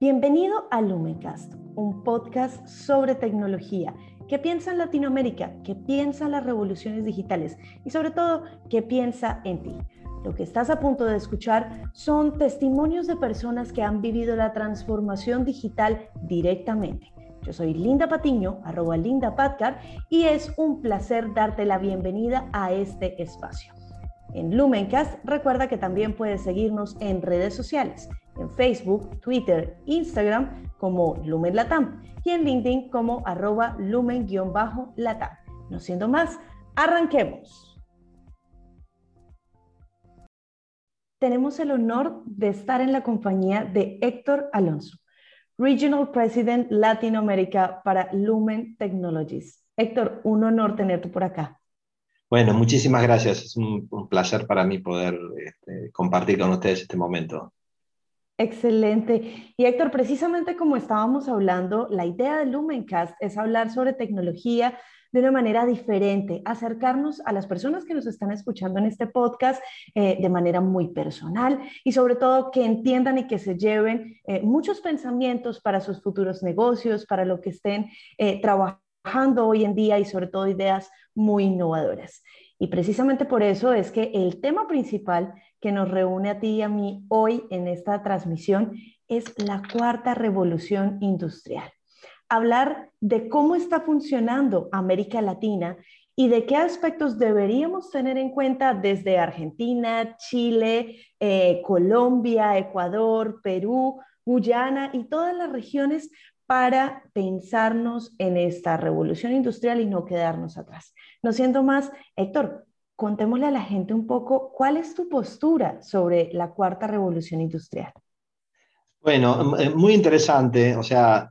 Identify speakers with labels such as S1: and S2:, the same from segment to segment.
S1: Bienvenido a Lumencast, un podcast sobre tecnología. ¿Qué piensa en Latinoamérica? ¿Qué piensa en las revoluciones digitales? Y sobre todo, ¿qué piensa en ti? Lo que estás a punto de escuchar son testimonios de personas que han vivido la transformación digital directamente. Yo soy Linda Patiño, arroba Linda Patcar, y es un placer darte la bienvenida a este espacio. En Lumencast, recuerda que también puedes seguirnos en redes sociales en Facebook, Twitter, Instagram como Lumen Latam y en LinkedIn como arroba lumen-latam. No siendo más, arranquemos. Tenemos el honor de estar en la compañía de Héctor Alonso, Regional President Latinoamérica para Lumen Technologies. Héctor, un honor tenerte por acá.
S2: Bueno, muchísimas gracias. Es un, placer para mí poder este, compartir con ustedes este momento.
S1: Excelente. Y Héctor, precisamente como estábamos hablando, la idea de Lumencast es hablar sobre tecnología de una manera diferente, acercarnos a las personas que nos están escuchando en este podcast eh, de manera muy personal y sobre todo que entiendan y que se lleven eh, muchos pensamientos para sus futuros negocios, para lo que estén eh, trabajando hoy en día y sobre todo ideas muy innovadoras. Y precisamente por eso es que el tema principal que nos reúne a ti y a mí hoy en esta transmisión es la cuarta revolución industrial. Hablar de cómo está funcionando América Latina y de qué aspectos deberíamos tener en cuenta desde Argentina, Chile, eh, Colombia, Ecuador, Perú, Guyana y todas las regiones para pensarnos en esta revolución industrial y no quedarnos atrás. No siendo más, Héctor, contémosle a la gente un poco cuál es tu postura sobre la cuarta revolución industrial.
S2: Bueno, eh, muy interesante. O sea,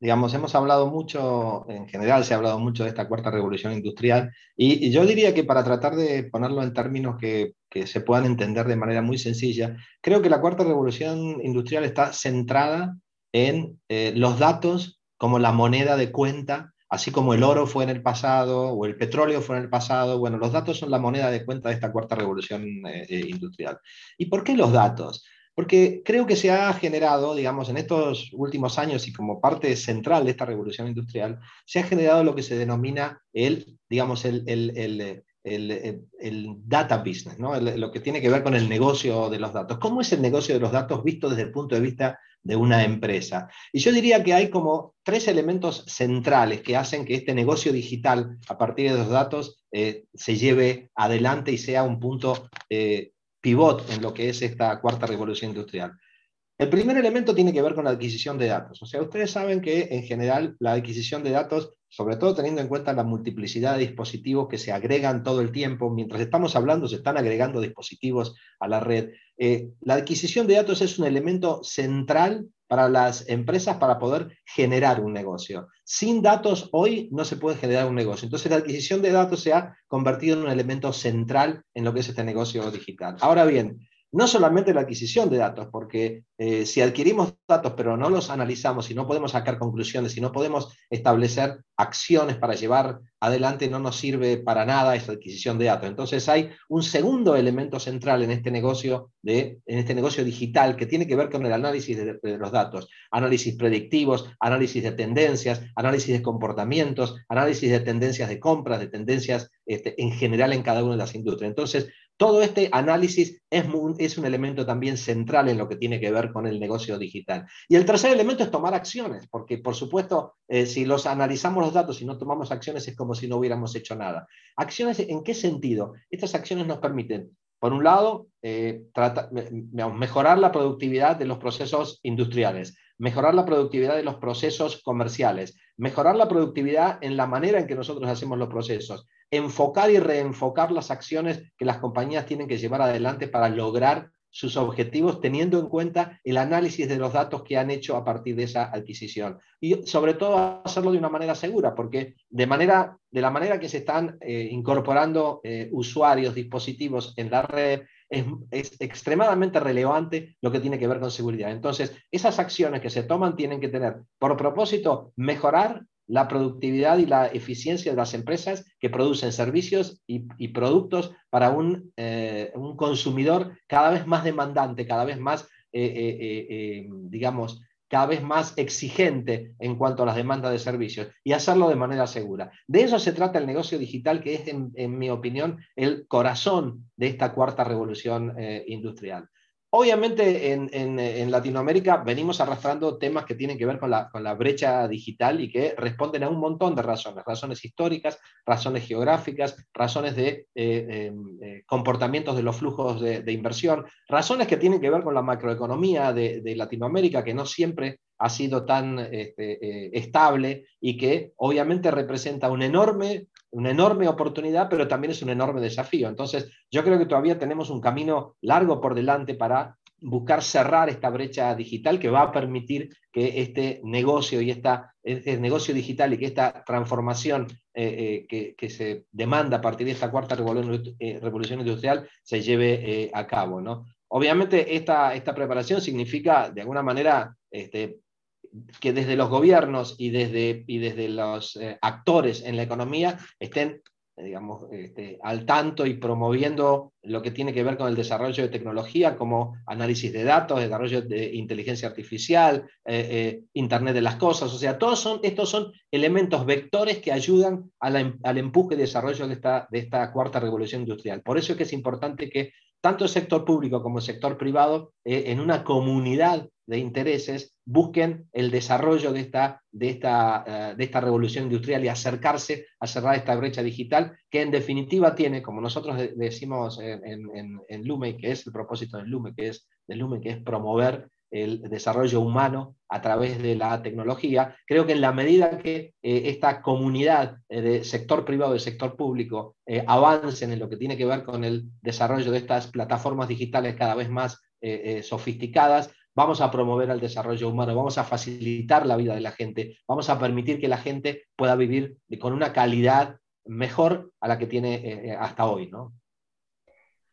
S2: digamos, hemos hablado mucho, en general se ha hablado mucho de esta cuarta revolución industrial, y, yo diría que para tratar de ponerlo en términos que, se puedan entender de manera muy sencilla, creo que la cuarta revolución industrial está centrada en eh, los datos como la moneda de cuenta así como el oro fue en el pasado o el petróleo fue en el pasado, bueno, los datos son la moneda de cuenta de esta cuarta revolución eh, eh, industrial. ¿Y por qué los datos? Porque creo que se ha generado, digamos, en estos últimos años y como parte central de esta revolución industrial, se ha generado lo que se denomina el, digamos, el, el, el, data business, ¿no? lo que tiene que ver con el negocio de los datos. ¿Cómo es el negocio de los datos visto desde el punto de vista de una empresa. Y yo diría que hay como tres elementos centrales que hacen que este negocio digital, a partir de los datos, eh, se lleve adelante y sea un punto eh, pivot en lo que es esta cuarta revolución industrial. El primer elemento tiene que ver con la adquisición de datos. O sea, ustedes saben que en general la adquisición de datos, sobre todo teniendo en cuenta la multiplicidad de dispositivos que se agregan todo el tiempo, mientras estamos hablando se están agregando dispositivos a la red, eh, la adquisición de datos es un elemento central para las empresas para poder generar un negocio. Sin datos hoy no se puede generar un negocio. Entonces la adquisición de datos se ha convertido en un elemento central en lo que es este negocio digital. Ahora bien, no solamente la adquisición de datos, porque eh, si adquirimos datos pero no los analizamos y no podemos sacar conclusiones y no podemos establecer acciones para llevar adelante, no nos sirve para nada esa adquisición de datos. Entonces hay un segundo elemento central en este negocio, de, en este negocio digital que tiene que ver con el análisis de, los datos, análisis predictivos, análisis de tendencias, análisis de comportamientos, análisis de tendencias de compras, de tendencias este, en general en cada una de las industrias. Entonces, todo este análisis es, un elemento también central en lo que tiene que ver con el negocio digital. Y el tercer elemento es tomar acciones, porque por supuesto, eh, si los analizamos los datos y no tomamos acciones es como si no hubiéramos hecho nada. ¿Acciones en qué sentido? Estas acciones nos permiten, por un lado, eh, mejorar la productividad de los procesos industriales, mejorar la productividad de los procesos comerciales, mejorar la productividad en la manera en que nosotros hacemos los procesos, enfocar y reenfocar las acciones que las compañías tienen que llevar adelante para lograr sus objetivos teniendo en cuenta el análisis de los datos que han hecho a partir de esa adquisición. Y sobre todo hacerlo de una manera segura, porque de, manera, de la manera que se están eh, incorporando eh, usuarios, dispositivos en la red, es, es, extremadamente relevante lo que tiene que ver con seguridad. Entonces, esas acciones que se toman tienen que tener por propósito mejorar la productividad y la eficiencia de las empresas que producen servicios y, productos para un, eh, un, consumidor cada vez más demandante, cada vez más digamos, cada vez más exigente en cuanto a las demandas de servicios y hacerlo de manera segura. De eso se trata el negocio digital, que es, en, mi opinión, el corazón de esta cuarta revolución industrial. Obviamente en, Latinoamérica venimos arrastrando temas que tienen que ver con la, brecha digital y que responden a un montón de razones, razones históricas, razones geográficas, razones de eh, em, eh, comportamientos de los flujos de, inversión, razones que tienen que ver con la macroeconomía de, de Latinoamérica, que no siempre ha sido tan este, eh, estable y que obviamente representa un enorme una enorme oportunidad, pero también es un enorme desafío. Entonces, yo creo que todavía tenemos un camino largo por delante para buscar cerrar esta brecha digital que va a permitir que este negocio y esta, este negocio digital y que esta transformación eh, eh, que, se demanda a partir de esta cuarta revolución, eh, industrial se lleve a cabo. ¿no? Obviamente esta, esta preparación significa, de alguna manera, este, que desde los gobiernos y desde, y desde los eh, actores en la economía estén digamos, este, al tanto y promoviendo lo que tiene que ver con el desarrollo de tecnología como análisis de datos, desarrollo de inteligencia artificial, eh, eh, Internet de las Cosas. O sea, todos son, estos son elementos vectores que ayudan em, al empuje y desarrollo de esta, de esta cuarta revolución industrial. Por eso es que es importante que tanto el sector público como el sector privado, en una comunidad de intereses busquen el desarrollo de esta, de, esta, eh, de esta revolución industrial y acercarse a cerrar esta brecha digital que en definitiva tiene, como nosotros decimos en, Lume, que es el propósito del Lume, que es, del Lume, que es promover el desarrollo humano a través de la tecnología. Creo que en la medida que eh, esta comunidad eh, de sector privado y sector público avancen en lo que tiene que ver con el desarrollo de estas plataformas digitales cada vez más sofisticadas, vamos a promover el desarrollo humano, vamos a facilitar la vida de la gente, vamos a permitir que la gente pueda vivir con una calidad mejor a la que tiene eh, eh, hasta hoy, ¿no?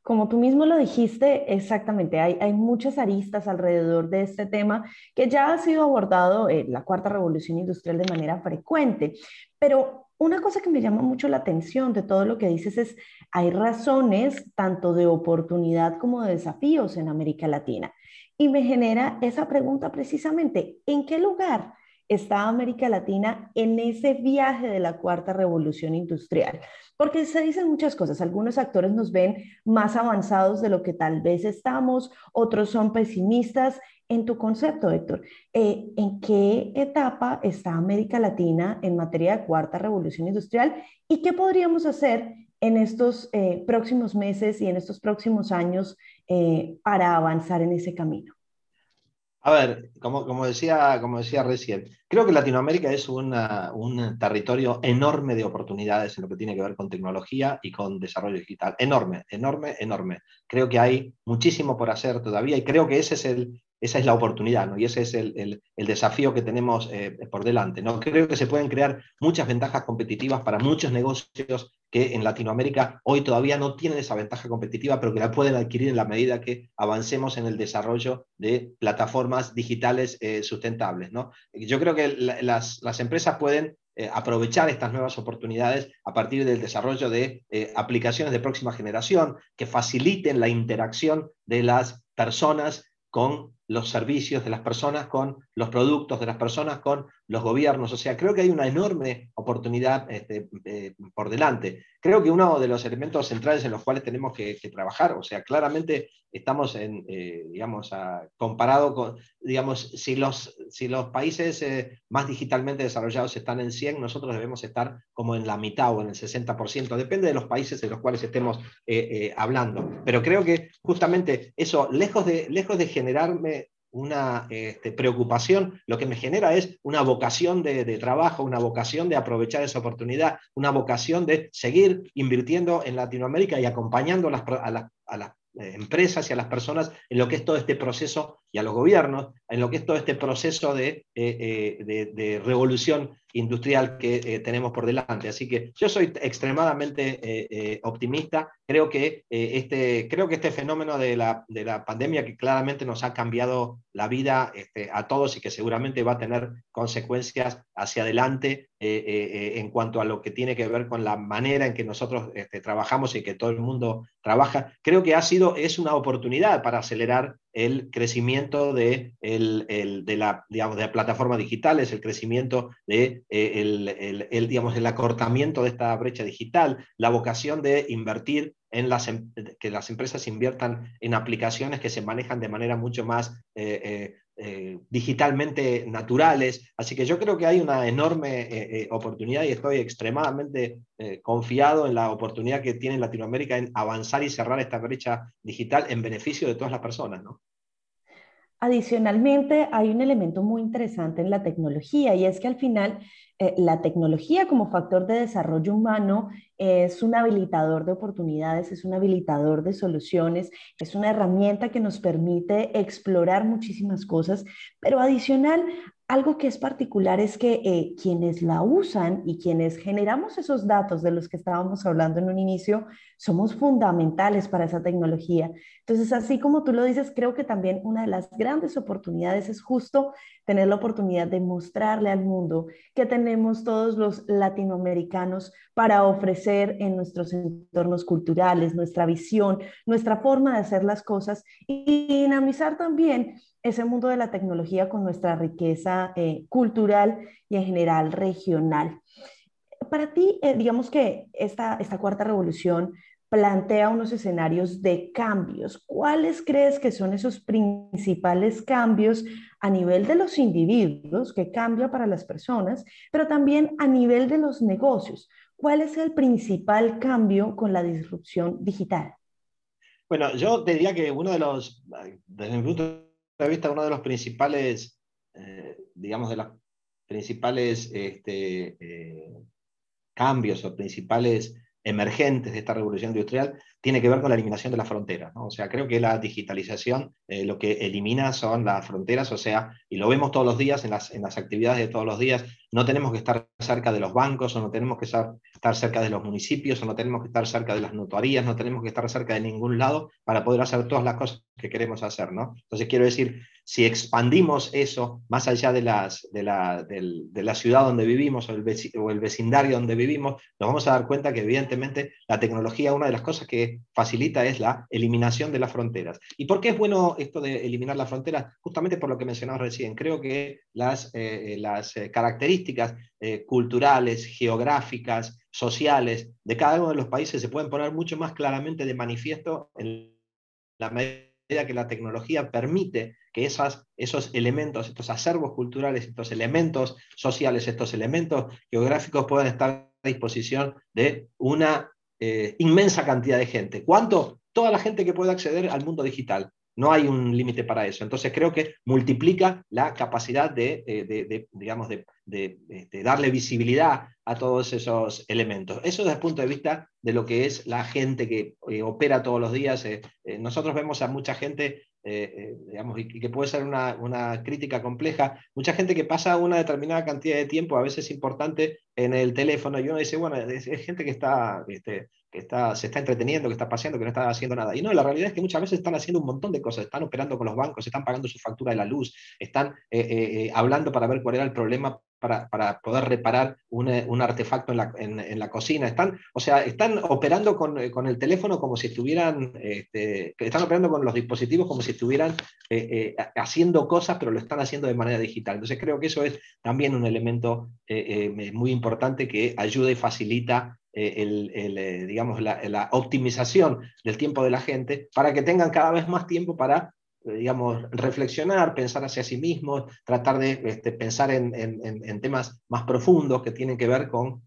S1: Como tú mismo lo dijiste, exactamente, hay, hay, muchas aristas alrededor de este tema que ya ha sido abordado en la cuarta revolución industrial de manera frecuente, pero una cosa que me llama mucho la atención de todo lo que dices es, hay razones tanto de oportunidad como de desafíos en América Latina. Y me genera esa pregunta precisamente, ¿en qué lugar está América Latina en ese viaje de la cuarta revolución industrial? Porque se dicen muchas cosas, algunos actores nos ven más avanzados de lo que tal vez estamos, otros son pesimistas. En tu concepto, Héctor, eh, ¿en qué etapa está América Latina en materia de cuarta revolución industrial y qué podríamos hacer en estos eh, próximos meses y en estos próximos años eh, para avanzar en ese camino?
S2: A ver, como, como, decía, como decía recién, creo que Latinoamérica es un territorio enorme de oportunidades en lo que tiene que ver con tecnología y con desarrollo digital. Enorme, enorme, enorme. Creo que hay muchísimo por hacer todavía y creo que ese es el, esa es la oportunidad ¿no? y ese es el, desafío que tenemos eh, por delante. ¿no? Creo que se pueden crear muchas ventajas competitivas para muchos negocios que en Latinoamérica hoy todavía no tienen esa ventaja competitiva, pero que la pueden adquirir en la medida que avancemos en el desarrollo de plataformas digitales eh, sustentables. ¿no? Yo creo que las, empresas pueden eh, aprovechar estas nuevas oportunidades a partir del desarrollo de aplicaciones de próxima generación que faciliten la interacción de las personas con los servicios de las personas, con los productos de las personas, con los gobiernos. O sea, creo que hay una enorme oportunidad este, eh, por delante. Creo que uno de los elementos centrales en los cuales tenemos que, trabajar, o sea, claramente estamos en, eh, digamos, comparado con, digamos, si los, si los países eh, más digitalmente desarrollados están en 100, nosotros debemos estar como en la mitad o en el 60%, depende de los países en los cuales estemos hablando. Pero creo que justamente eso, lejos de, lejos de generarme una este, preocupación, lo que me genera es una vocación de, trabajo, una vocación de aprovechar esa oportunidad, una vocación de seguir invirtiendo en Latinoamérica y acompañando a las, eh, empresas y a las personas en lo que es todo este proceso y a los gobiernos en lo que es todo este proceso de, eh, eh, de, revolución industrial que tenemos por delante. Así que yo soy extremadamente optimista. Creo que, este, creo que este fenómeno de la, de la, pandemia que claramente nos ha cambiado la vida este, a todos y que seguramente va a tener consecuencias hacia adelante en cuanto a lo que tiene que ver con la manera en que nosotros este, trabajamos y que todo el mundo trabaja, creo que ha sido, es una oportunidad para acelerar el crecimiento de, el, de, la, digamos, de plataformas digitales, el crecimiento de el, el, digamos, el acortamiento de esta brecha digital, la vocación de invertir en las, em, que las empresas inviertan en aplicaciones que se manejan de manera mucho más eh, eh, eh, digitalmente naturales. Así que yo creo que hay una enorme oportunidad y estoy extremadamente confiado en la oportunidad que tiene Latinoamérica en avanzar y cerrar esta brecha digital en beneficio de todas las personas. ¿no?
S1: Adicionalmente, hay un elemento muy interesante en la tecnología y es que al final eh, la tecnología como factor de desarrollo humano es un habilitador de oportunidades, es un habilitador de soluciones, es una herramienta que nos permite explorar muchísimas cosas, pero adicional algo que es particular es que eh, quienes la usan y quienes generamos esos datos de los que estábamos hablando en un inicio, somos fundamentales para esa tecnología. Entonces, así como tú lo dices, creo que también una de las grandes oportunidades es justo tener la oportunidad de mostrarle al mundo que tenemos todos los latinoamericanos para ofrecer en nuestros entornos culturales, nuestra visión, nuestra forma de hacer las cosas y dinamizar también ese mundo de la tecnología con nuestra riqueza eh, cultural y en general regional. Para ti, eh, digamos que esta, esta cuarta revolución plantea unos escenarios de cambios. ¿Cuáles crees que son esos principales cambios a nivel de los individuos, que cambia para las personas, pero también a nivel de los negocios? ¿Cuál es el principal cambio con la disrupción digital?
S2: Bueno, yo diría que uno de los, desde mi punto vista uno de los principales, eh, digamos, de los principales este, eh, cambios o principales emergentes de esta revolución industrial tiene que ver con la eliminación de las fronteras. O sea, creo que la digitalización eh, lo que elimina son las fronteras, o sea, y lo vemos todos los días en las, en las actividades de todos los días, no tenemos que estar cerca de los bancos o no tenemos que estar, estar cerca de los municipios o no tenemos que estar cerca de las notarías, no tenemos que estar cerca de ningún lado para poder hacer todas las cosas que queremos hacer. ¿no? Entonces, quiero decir, si expandimos eso más allá de, las, de, la, de, la, ciudad donde vivimos o el, o el, vecindario donde vivimos, nos vamos a dar cuenta que evidentemente la tecnología, una de las cosas que facilita es la eliminación de las fronteras. ¿Y por qué es bueno esto de eliminar las fronteras? Justamente por lo que mencionaba recién. Creo que las, eh, eh, las eh, características culturales, geográficas, sociales de cada uno de los países se pueden poner mucho más claramente de manifiesto en la medida que la tecnología permite que esas, esos elementos, estos acervos culturales, estos elementos sociales, estos elementos geográficos puedan estar disposición de una eh, inmensa cantidad de gente. ¿Cuánto? Toda la gente que pueda acceder al mundo digital. No hay un límite para eso. Entonces creo que multiplica la capacidad de, eh, digamos, de, darle visibilidad a todos esos elementos. Eso desde el punto de vista de lo que es la gente que eh, opera todos los días. nosotros vemos a mucha gente digamos, y que puede ser una, una, crítica compleja, mucha gente que pasa una determinada cantidad de tiempo, a veces importante, en el teléfono y uno dice, bueno, es, gente que está, este, está, se está entreteniendo, que está paseando, que no está haciendo nada. Y no, la realidad es que muchas veces están haciendo un montón de cosas, están operando con los bancos, están pagando su factura de la luz, están eh, eh, eh, hablando para ver cuál era el problema para, para poder reparar un, un artefacto en la, en, la, cocina. Están, o sea, están operando con, con el teléfono como si estuvieran, este, están operando con los dispositivos como si estuvieran haciendo cosas, pero lo están haciendo de manera digital. Entonces creo que eso es también un elemento muy importante que ayuda y facilita eh, el, eh, digamos, la, optimización del tiempo de la gente para que tengan cada vez más tiempo para, eh, digamos, reflexionar, pensar hacia sí mismos, tratar de este, pensar en, temas más profundos que tienen que ver con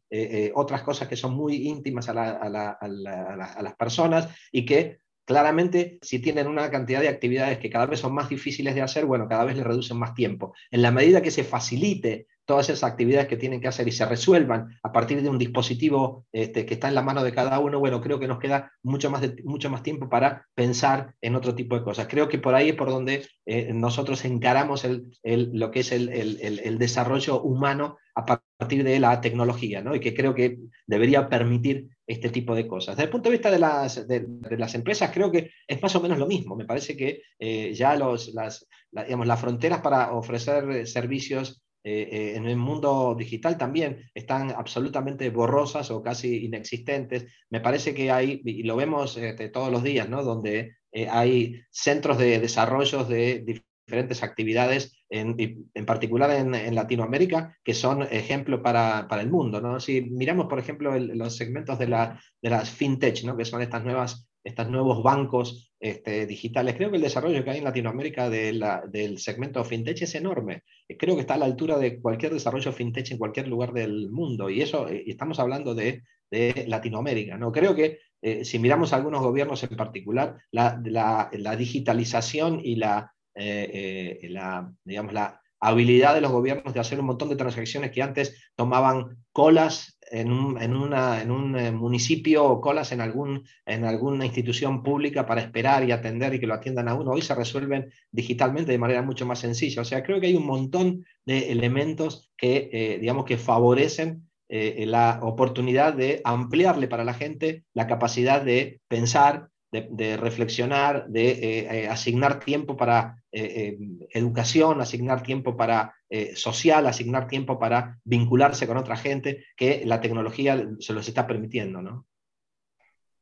S2: otras cosas que son muy íntimas a, a las personas y que Claramente, si tienen una cantidad de actividades que cada vez son más difíciles de hacer, bueno, cada vez les reducen más tiempo. En la medida que se facilite todas esas actividades que tienen que hacer y se resuelvan a partir de un dispositivo este, que está en la mano de cada uno, bueno, creo que nos queda mucho más, mucho más tiempo para pensar en otro tipo de cosas. Creo que por ahí es por donde eh, nosotros encaramos lo que es el, el, desarrollo humano a partir de la tecnología, ¿no? y que creo que debería permitir este tipo de cosas. Desde el punto de vista de las, de, las empresas, creo que es más o menos lo mismo. Me parece que eh, ya los, las, digamos, las fronteras para ofrecer servicios eh, eh, en el mundo digital también están absolutamente borrosas o casi inexistentes. Me parece que hay, y lo vemos este, todos los días, ¿no? donde hay centros de desarrollo de diferentes actividades, en, en particular en, Latinoamérica, que son ejemplo para, para, el mundo. ¿no? Si miramos, por ejemplo, los segmentos de, la, de las fintech, ¿no? que son estas nuevas estos nuevos bancos este, digitales. Creo que el desarrollo que hay en Latinoamérica de del segmento fintech es enorme. Creo que está a la altura de cualquier desarrollo fintech en cualquier lugar del mundo. Y eso, eh, estamos hablando de, de Latinoamérica. ¿no? Creo que eh, si miramos a algunos gobiernos en particular, la, la, digitalización y la, eh, la, digamos, la habilidad de los gobiernos de hacer un montón de transacciones que antes tomaban colas en un, en una, en un eh, municipio o colas en, algún, en alguna institución pública para esperar y atender y que lo atiendan a uno, hoy se resuelven digitalmente de manera mucho más sencilla. O sea, creo que hay un montón de elementos que, digamos, que favorecen la oportunidad de ampliarle para la gente la capacidad de pensar, de, reflexionar, de eh, eh, asignar tiempo para eh, educación, asignar tiempo para social, asignar tiempo para vincularse con otra gente, que la tecnología se los está permitiendo. ¿no?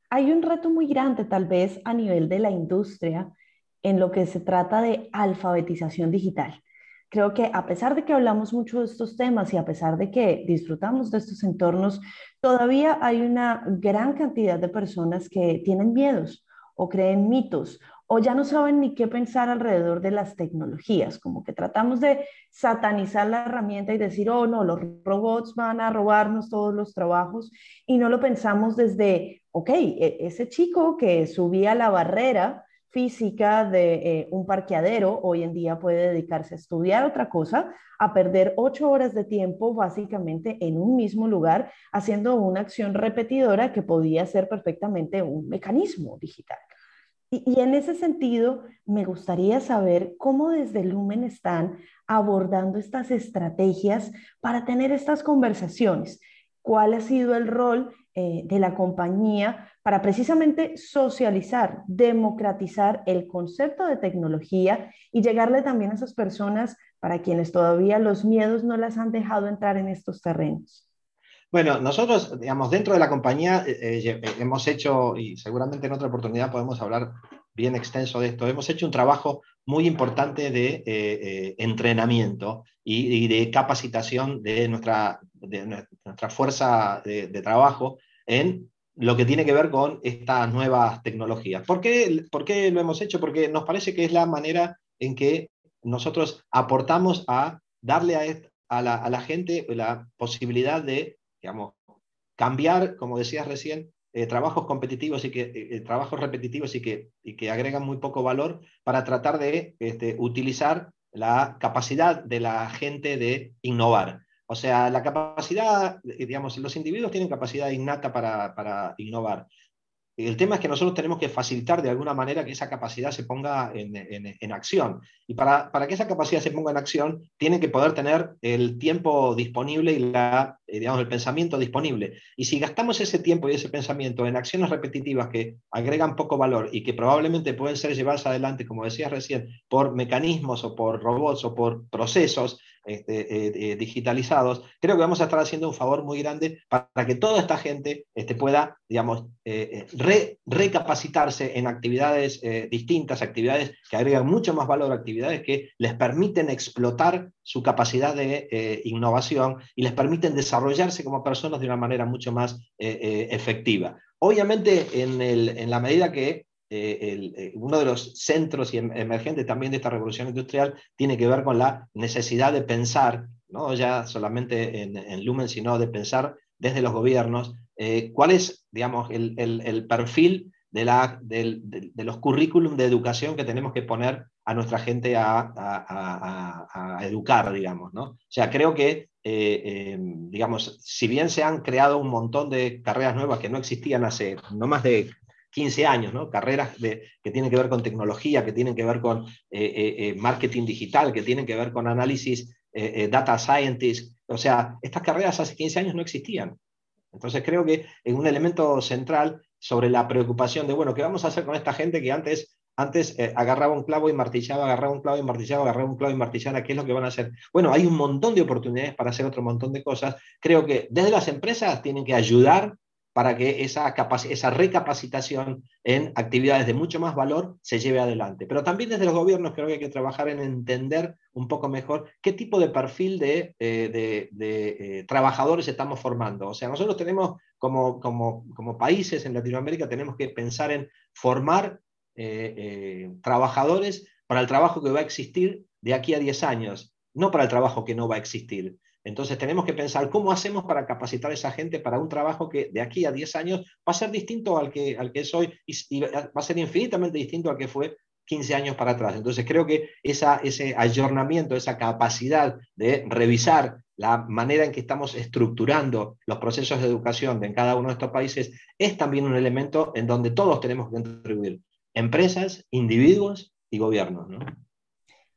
S1: Hay un reto muy grande tal vez a nivel de la industria en lo que se trata de alfabetización digital. Creo que a pesar de que hablamos mucho de estos temas y a pesar de que disfrutamos de estos entornos, todavía hay una gran cantidad de personas que tienen miedos o creen mitos o ya no saben ni qué pensar alrededor de las tecnologías, como que tratamos de satanizar la herramienta y decir, oh no, los robots van a robarnos todos los trabajos y no lo pensamos desde, ok, e-, ese chico que subía la barrera física de eh, un parqueadero, hoy en día puede dedicarse a estudiar otra cosa, a perder ocho horas de tiempo básicamente en un mismo lugar, haciendo una acción repetidora que podía ser perfectamente un mecanismo digital. Y, en ese sentido, me gustaría saber cómo desde Lumen están abordando estas estrategias para tener estas conversaciones. ¿Cuál ha sido el rol eh, de la compañía para precisamente socializar, democratizar el concepto de tecnología y llegarle también a esas personas para quienes todavía los miedos no las han dejado entrar en estos terrenos.
S2: Bueno, nosotros, digamos, dentro de la compañía eh, eh, hemos hecho, y seguramente en otra oportunidad podemos hablar bien extenso de esto, hemos hecho un trabajo muy importante de entrenamiento y, de capacitación de nuestra, de nuestra fuerza de, de, trabajo en lo que tiene que ver con estas nuevas tecnologías. ¿Por qué, ¿Por qué lo hemos hecho? Porque nos parece que es la manera en que nosotros aportamos a darle a, a, la, a la, gente la posibilidad de, digamos, cambiar, como decías recién, eh, trabajos competitivos y que, eh, eh, trabajos repetitivos y que, y que agregan muy poco valor para tratar de este, utilizar la capacidad de la gente de innovar. O sea, la capacidad, digamos, los individuos tienen capacidad innata para, para innovar. El tema es que nosotros tenemos que facilitar de alguna manera que esa capacidad se ponga en, acción. Y para, para, que esa capacidad se ponga en acción, tiene que poder tener el tiempo disponible y la, eh, digamos, el pensamiento disponible. Y si gastamos ese tiempo y ese pensamiento en acciones repetitivas que agregan poco valor y que probablemente pueden ser llevadas adelante, como decías recién, por mecanismos o por robots o por procesos, eh, eh, digitalizados, creo que vamos a estar haciendo un favor muy grande para que toda esta gente este, pueda, digamos, eh, recapacitarse en actividades distintas, actividades que agregan mucho más valor, actividades que les permiten explotar su capacidad de innovación y les permiten desarrollarse como personas de una manera mucho más efectiva. Obviamente, en, el, en la medida que eh, eh, uno de los centros em, emergentes también de esta revolución industrial tiene que ver con la necesidad de pensar, no ya solamente en, Lumen, sino de pensar desde los gobiernos, eh, cuál es, digamos, el, el, perfil de, la, de, de, los currículum de educación que tenemos que poner a nuestra gente a, a, a, educar, digamos, ¿no? O sea, creo que, em, digamos, si bien se han creado un montón de carreras nuevas que no existían hace no más de 15 años, ¿no? carreras de, que tienen que ver con tecnología, que tienen que ver con eh, eh, eh, marketing digital, que tienen que ver con análisis, data scientist. O sea, estas carreras hace 15 años no existían. Entonces creo que es un elemento central sobre la preocupación de, bueno, ¿qué vamos a hacer con esta gente que antes, antes agarraba un clavo y martillaba, agarraba un clavo y martillaba, agarraba un clavo y martillaba? ¿Qué es lo que van a hacer? Bueno, hay un montón de oportunidades para hacer otro montón de cosas. Creo que desde las empresas tienen que ayudar para que esa, esa recapacitación en actividades de mucho más valor se lleve adelante. Pero también desde los gobiernos creo que hay que trabajar en entender un poco mejor qué tipo de perfil de, eh, eh, trabajadores estamos formando. O sea, nosotros tenemos como, como, como países en Latinoamérica, tenemos que pensar en formar eh, trabajadores para el trabajo que va a existir de aquí a 10 años, no para el trabajo que no va a existir. Entonces tenemos que pensar cómo hacemos para capacitar a esa gente para un trabajo que de aquí a 10 años va a ser distinto al que, al que es hoy y, va a ser infinitamente distinto al que fue 15 años para atrás. Entonces creo que ese ayornamiento, esa capacidad de revisar la manera en que estamos estructurando los procesos de educación en cada uno de estos países es también un elemento en donde todos tenemos que contribuir, empresas, individuos y gobiernos. ¿no?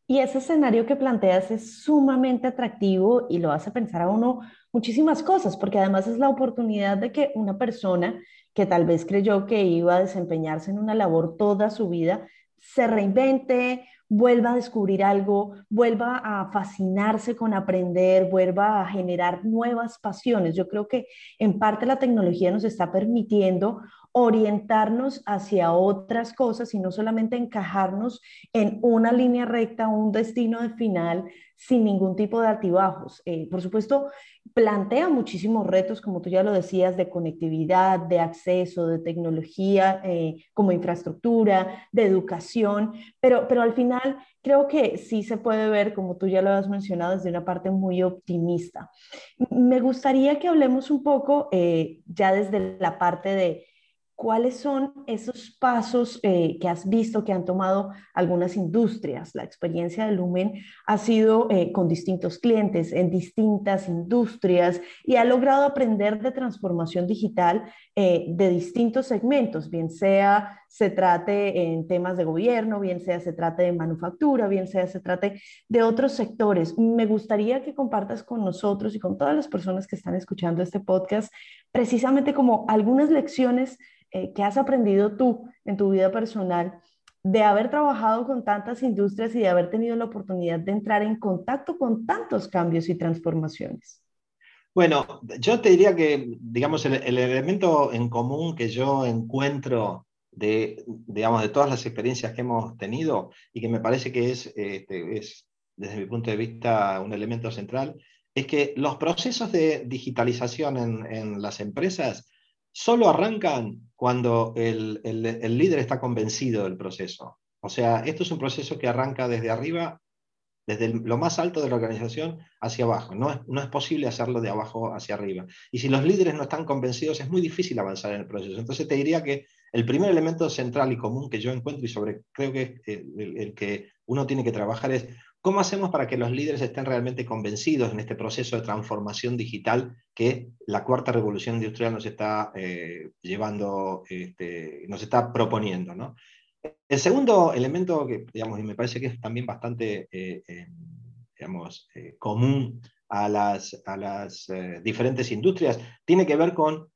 S1: Y ese escenario que planteas es sumamente atractivo y lo hace pensar a uno muchísimas cosas, porque además es la oportunidad de que una persona que tal vez creyó que iba a desempeñarse en una labor toda su vida, se reinvente, vuelva a descubrir algo, vuelva a fascinarse con aprender, vuelva a generar nuevas pasiones. Yo creo que en parte la tecnología nos está permitiendo orientarnos hacia otras cosas y no solamente encajarnos en una línea recta, un destino de final sin ningún tipo de altibajos. Eh, por supuesto, plantea muchísimos retos, como tú ya lo decías, de conectividad, de acceso, de tecnología eh, como infraestructura, de educación, pero, pero al final creo que sí se puede ver, como tú ya lo has mencionado, desde una parte muy optimista. Me gustaría que hablemos un poco eh, ya desde la parte de ¿cuáles son esos pasos eh, que has visto que han tomado algunas industrias? La experiencia de Lumen ha sido eh, con distintos clientes en distintas industrias y ha logrado aprender de transformación digital eh, de distintos segmentos, bien sea se trate en temas de gobierno, bien sea se trate de manufactura, bien sea se trate de otros sectores. Me gustaría que compartas con nosotros y con todas las personas que están escuchando este podcast precisamente como algunas lecciones eh, ¿qué has aprendido tú en tu vida personal de haber trabajado con tantas industrias y de haber tenido la oportunidad de entrar en contacto con tantos cambios y transformaciones?
S2: Bueno, yo te diría que, digamos, el, elemento en común que yo encuentro de, digamos, de todas las experiencias que hemos tenido y que me parece que es, este, es, desde mi punto de vista, un elemento central, es que los procesos de digitalización en, en las empresas solo arrancan cuando el, líder está convencido del proceso. O sea, esto es un proceso que arranca desde arriba, desde lo más alto de la organización hacia abajo. No es, no posible hacerlo de abajo hacia arriba. Y si los líderes no están convencidos, es muy difícil avanzar en el proceso. Entonces te diría que el primer elemento central y común que yo encuentro y sobre creo que el que uno tiene que trabajar es ¿Cómo hacemos para que los líderes estén realmente convencidos en este proceso de transformación digital que la cuarta revolución industrial nos está eh, llevando, este, nos está proponiendo? ¿no? El segundo elemento que, digamos, y me parece que es también bastante, eh, eh, digamos, común a las, a las diferentes industrias, tiene que ver con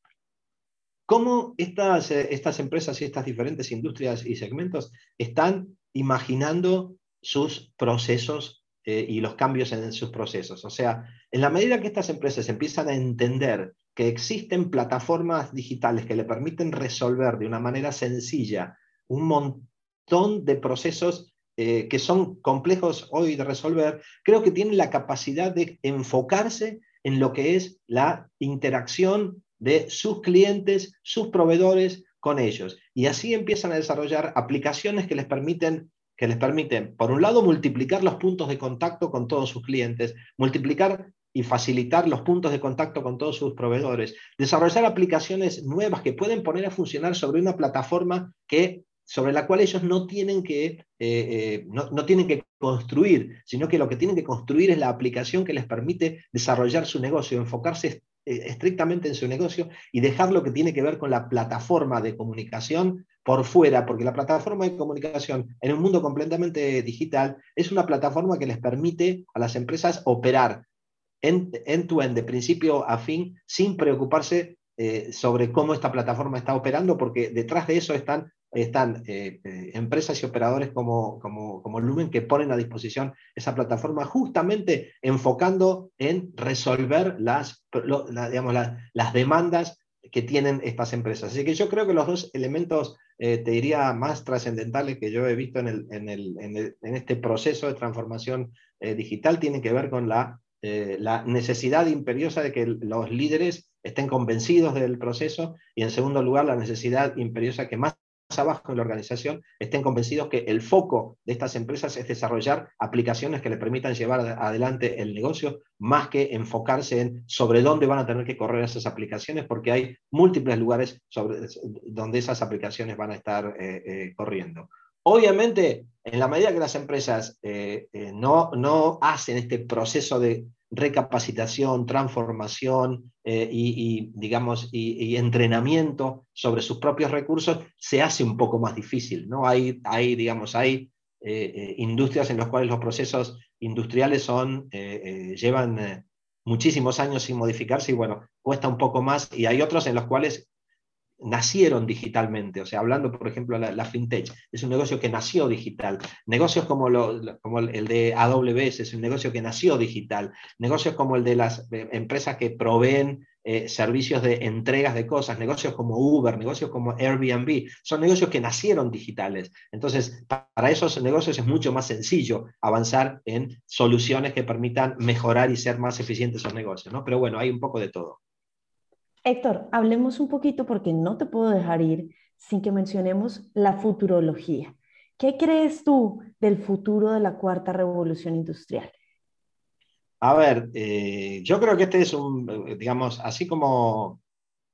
S2: cómo estas, estas empresas y estas diferentes industrias y segmentos están imaginando sus procesos eh, y los cambios en sus procesos. O sea, en la medida que estas empresas empiezan a entender que existen plataformas digitales que le permiten resolver de una manera sencilla un montón de procesos eh, que son complejos hoy de resolver, creo que tienen la capacidad de enfocarse en lo que es la interacción de sus clientes, sus proveedores con ellos. Y así empiezan a desarrollar aplicaciones que les permiten que les permiten, por un lado, multiplicar los puntos de contacto con todos sus clientes, multiplicar y facilitar los puntos de contacto con todos sus proveedores, desarrollar aplicaciones nuevas que pueden poner a funcionar sobre una plataforma que, sobre la cual ellos no tienen, que, eh, eh, no, no tienen que construir, sino que lo que tienen que construir es la aplicación que les permite desarrollar su negocio, enfocarse eh, estrictamente en su negocio y dejar lo que tiene que ver con la plataforma de comunicación por fuera, porque la plataforma de comunicación en un mundo completamente digital es una plataforma que les permite a las empresas operar en to end, de principio a fin, sin preocuparse sobre cómo esta plataforma está operando, porque detrás de eso están están eh, eh, empresas y operadores como, como, como, Lumen que ponen a disposición esa plataforma justamente enfocando en resolver las, digamos, las demandas que tienen estas empresas. Así que yo creo que los dos elementos, te diría, más trascendentales que yo he visto en, el, en, el, en, este proceso de transformación digital tienen que ver con la, la necesidad imperiosa de que los líderes estén convencidos del proceso y en segundo lugar la necesidad imperiosa que más abajo en la organización estén convencidos que el foco de estas empresas es desarrollar aplicaciones que le permitan llevar adelante el negocio, más que enfocarse en sobre dónde van a tener que correr esas aplicaciones, porque hay múltiples lugares sobre, donde esas aplicaciones van a estar eh, eh, corriendo. Obviamente, en la medida que las empresas eh, no, no hacen este proceso de recapacitación, transformación eh, y, digamos, y, entrenamiento sobre sus propios recursos, se hace un poco más difícil. ¿no? Hay, hay digamos, hay eh, eh, industrias en las cuales los procesos industriales son, llevan muchísimos años sin modificarse y bueno, cuesta un poco más. Y hay otros en los cuales nacieron digitalmente. O sea, hablando, por ejemplo, la, la fintech, es un negocio que nació digital. Negocios como, lo, como el de AWS es un negocio que nació digital. Negocios como el de las eh, empresas que proveen eh, servicios de entregas de cosas, negocios como Uber, negocios como Airbnb, son negocios que nacieron digitales. Entonces, para esos negocios es mucho más sencillo avanzar en soluciones que permitan mejorar y ser más eficientes esos negocios. ¿no? Pero bueno, hay un poco de todo.
S1: Héctor, hablemos un poquito porque no te puedo dejar ir sin que mencionemos la futurología. ¿Qué crees tú del futuro de la cuarta revolución industrial?
S2: A ver, eh, yo creo que este es un, digamos, así como,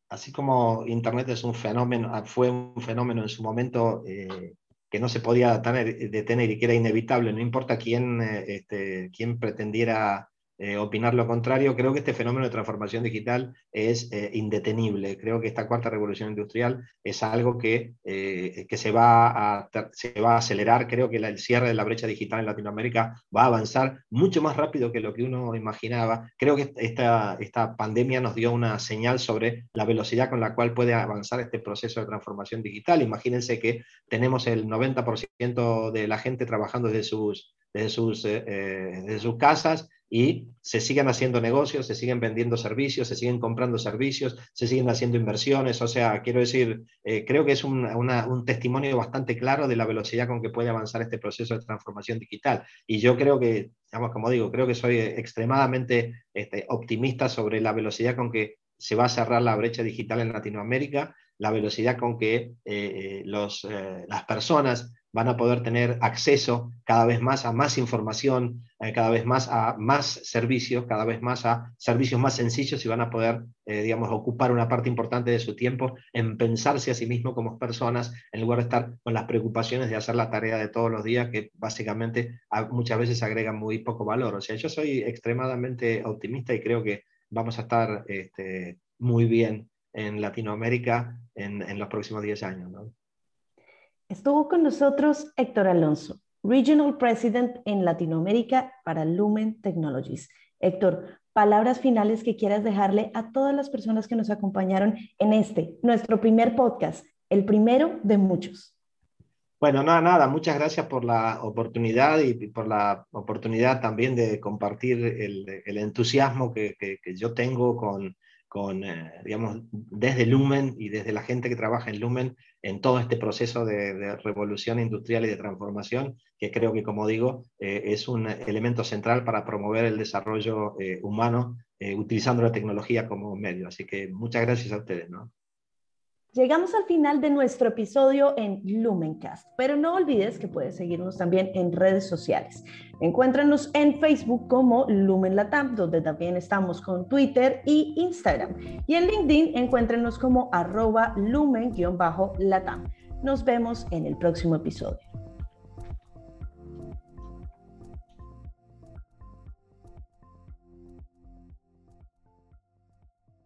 S2: así como Internet es un fenómeno, fue un fenómeno en su momento eh, que no se podía detener y que era inevitable, no importa quién, eh, este, quién pretendiera eh, opinar lo contrario. Creo que este fenómeno de transformación digital es eh, indetenible. Creo que esta cuarta revolución industrial es algo que, eh, que se, va a, se va a acelerar. Creo que el cierre de la brecha digital en Latinoamérica va a avanzar mucho más rápido que lo que uno imaginaba. Creo que esta, esta pandemia nos dio una señal sobre la velocidad con la cual puede avanzar este proceso de transformación digital. Imagínense que tenemos el 90% de la gente trabajando desde sus, desde sus, desde sus casas y se siguen haciendo negocios, se siguen vendiendo servicios, se siguen comprando servicios, se siguen haciendo inversiones. O sea, quiero decir, eh, creo que es un, un, testimonio bastante claro de la velocidad con que puede avanzar este proceso de transformación digital. Y yo creo que, digamos, como digo, creo que soy extremadamente este, optimista sobre la velocidad con que se va a cerrar la brecha digital en Latinoamérica, la velocidad con que eh, eh, los, las personas van a poder tener acceso cada vez más a más información, eh, cada vez más a más servicios, cada vez más a servicios más sencillos y van a poder, eh, digamos, ocupar una parte importante de su tiempo en pensarse a sí mismo como personas, en lugar de estar con las preocupaciones de hacer la tarea de todos los días, que básicamente muchas veces agregan muy poco valor. O sea, yo soy extremadamente optimista y creo que vamos a estar este, muy bien en Latinoamérica en, los próximos 10 años.
S1: Estuvo con nosotros Héctor Alonso, Regional President en Latinoamérica para Lumen Technologies. Héctor, palabras finales que quieras dejarle a todas las personas que nos acompañaron en este, nuestro primer podcast, el primero de muchos.
S2: Bueno, nada, nada, muchas gracias por la oportunidad y por la oportunidad también de compartir el, entusiasmo que, yo tengo con, eh, digamos, desde Lumen y desde la gente que trabaja en Lumen en todo este proceso de, revolución industrial y de transformación, que creo que, como digo, eh, es un elemento central para promover el desarrollo eh, humano utilizando la tecnología como medio. Así que muchas gracias a ustedes.
S1: Llegamos al final de nuestro episodio en Lumencast, pero no olvides que puedes seguirnos también en redes sociales. Encuéntranos en Facebook como Lumen Latam, donde también estamos con Twitter y Instagram. Y en LinkedIn encuéntrenos como arroba lumen-latam. Nos vemos en el próximo episodio.